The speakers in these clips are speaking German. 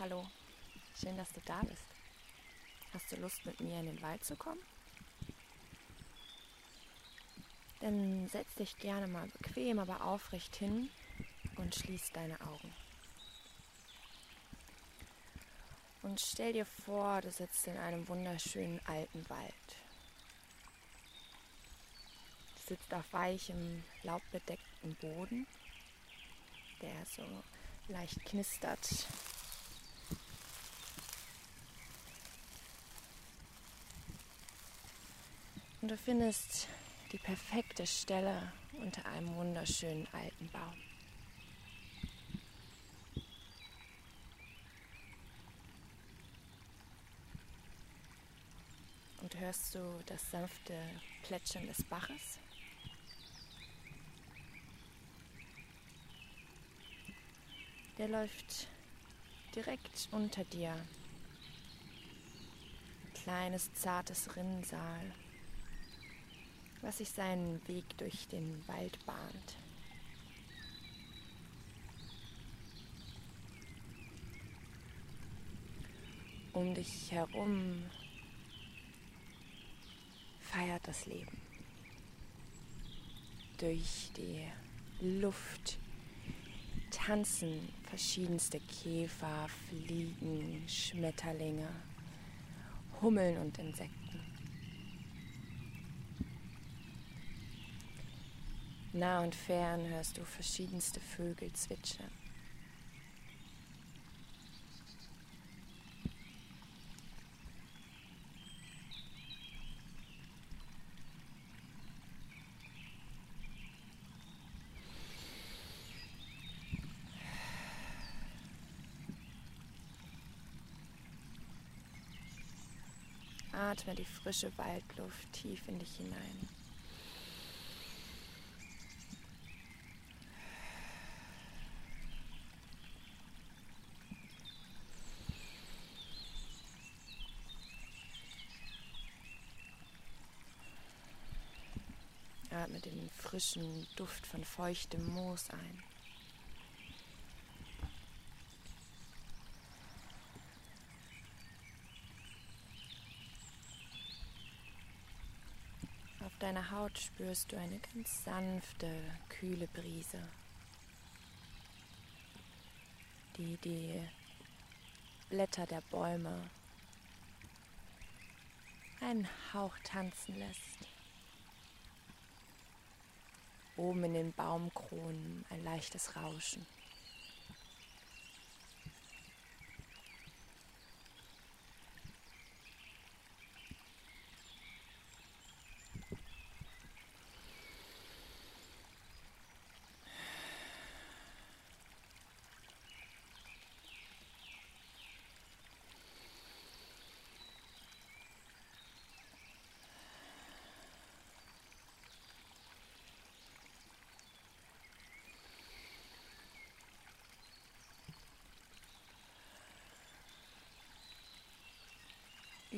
Hallo, schön, dass du da bist. Hast du Lust, mit mir in den Wald zu kommen? Dann setz dich gerne mal bequem, aber aufrecht hin und schließ deine Augen. Und stell dir vor, du sitzt in einem wunderschönen alten Wald. Du sitzt auf weichem, laubbedecktem Boden, der so leicht knistert. Und du findest die perfekte Stelle unter einem wunderschönen alten Baum. Und hörst du das sanfte Plätschern des Baches? Der läuft direkt unter dir. Ein kleines, zartes Rinnsal was sich seinen Weg durch den Wald bahnt. Um dich herum feiert das Leben. Durch die Luft tanzen verschiedenste Käfer, Fliegen, Schmetterlinge, Hummeln und Insekten. Nah und fern hörst du verschiedenste Vögel zwitschern. Atme die frische Waldluft tief in dich hinein. Atme den frischen Duft von feuchtem Moos ein. Auf deiner Haut spürst du eine ganz sanfte, kühle Brise, die die Blätter der Bäume einen Hauch tanzen lässt. Oben in den Baumkronen ein leichtes Rauschen.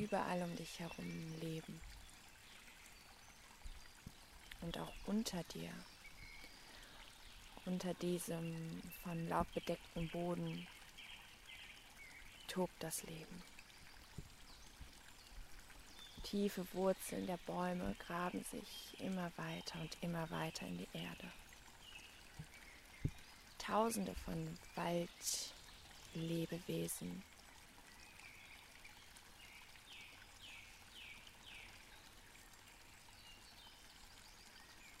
Überall um dich herum leben. Und auch unter dir, unter diesem von Laub bedeckten Boden, tobt das Leben. Tiefe Wurzeln der Bäume graben sich immer weiter und immer weiter in die Erde. Tausende von Waldlebewesen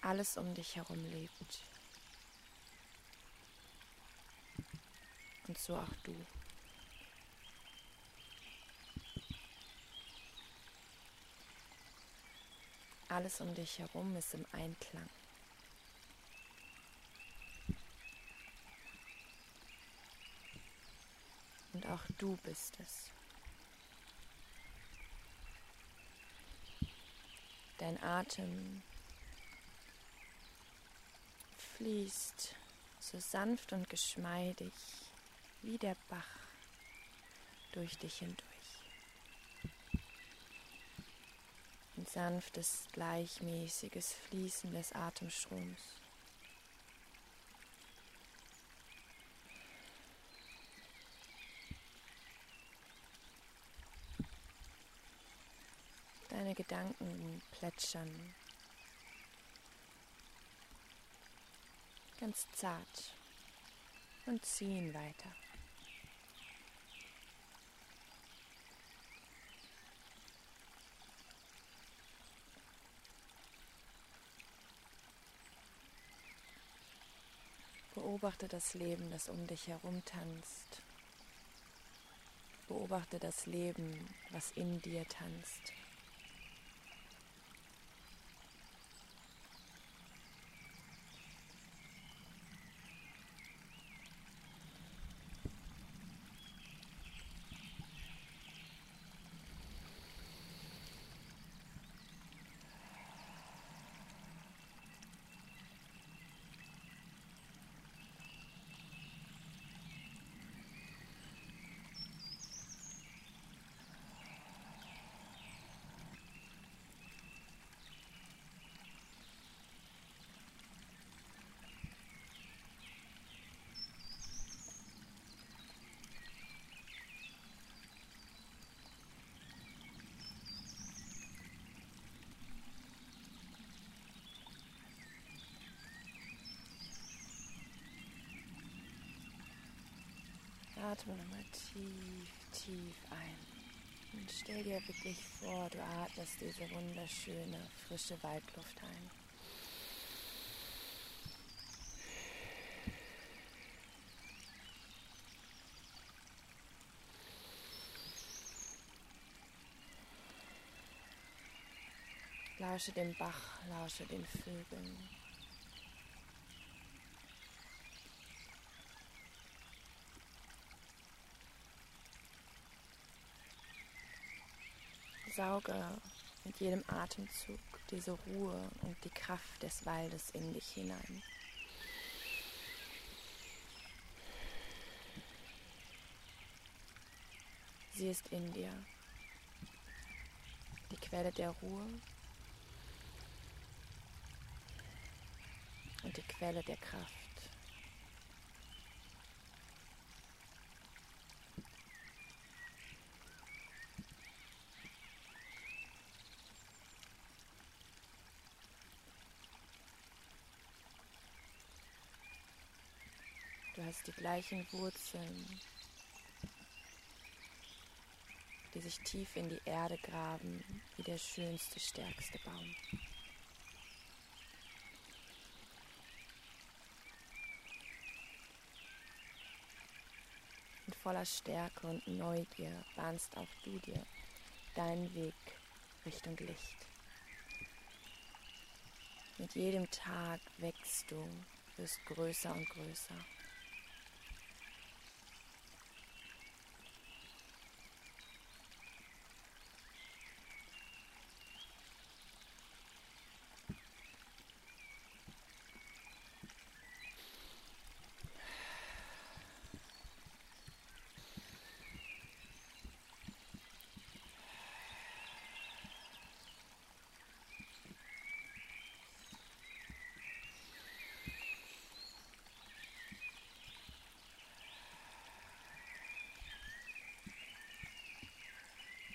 alles um dich herum lebt. Und so auch du. Alles um dich herum ist im Einklang. Und auch du bist es. Dein Atem fließt, so sanft und geschmeidig wie der Bach durch dich hindurch. Ein sanftes, gleichmäßiges Fließen des Atemstroms. Deine Gedanken plätschern ganz zart und ziehen weiter. Beobachte das Leben, das um dich herum tanzt. Beobachte das Leben, was in dir tanzt. Atme nochmal tief, tief ein. Und stell dir wirklich vor, du atmest diese wunderschöne, frische Waldluft ein. Lausche dem Bach, lausche den Vögeln. Sauge mit jedem Atemzug diese Ruhe und die Kraft des Waldes in dich hinein. Sie ist in dir, die Quelle der Ruhe und die Quelle der Kraft. Hast die gleichen Wurzeln, die sich tief in die Erde graben, wie der schönste, stärkste Baum. Und voller Stärke und Neugier bahnst auch du dir deinen Weg Richtung Licht. Mit jedem Tag wächst du, wirst größer und größer.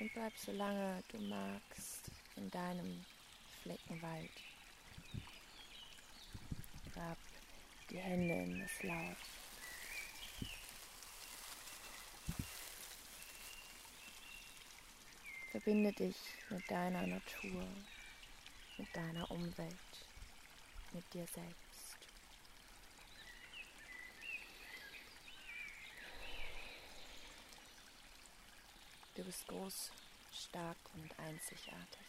Und bleib so lange du magst in deinem Fleckenwald. Grab die Hände in das Laub. Verbinde dich mit deiner Natur, mit deiner Umwelt, mit dir selbst. Du bist groß, stark und einzigartig.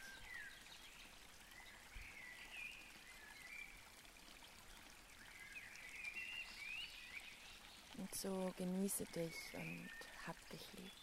Und so genieße dich und hab dich lieb.